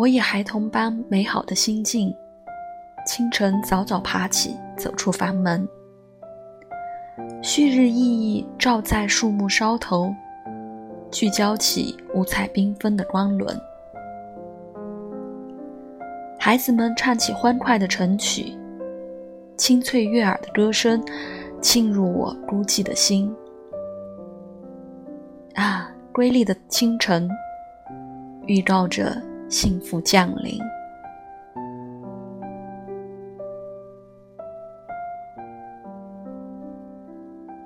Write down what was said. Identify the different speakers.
Speaker 1: 我以孩童般美好的心境，清晨早早爬起，走出房门。旭日熠熠照在树木梢头，聚焦起五彩缤纷的光轮。孩子们唱起欢快的晨曲，清脆悦耳的歌声沁入我孤寂的心。啊，瑰丽的清晨，预告着幸福降临。